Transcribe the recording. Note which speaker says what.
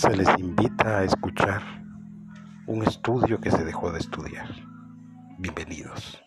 Speaker 1: se les invita a escuchar un estudio que se dejó de estudiar. Bienvenidos.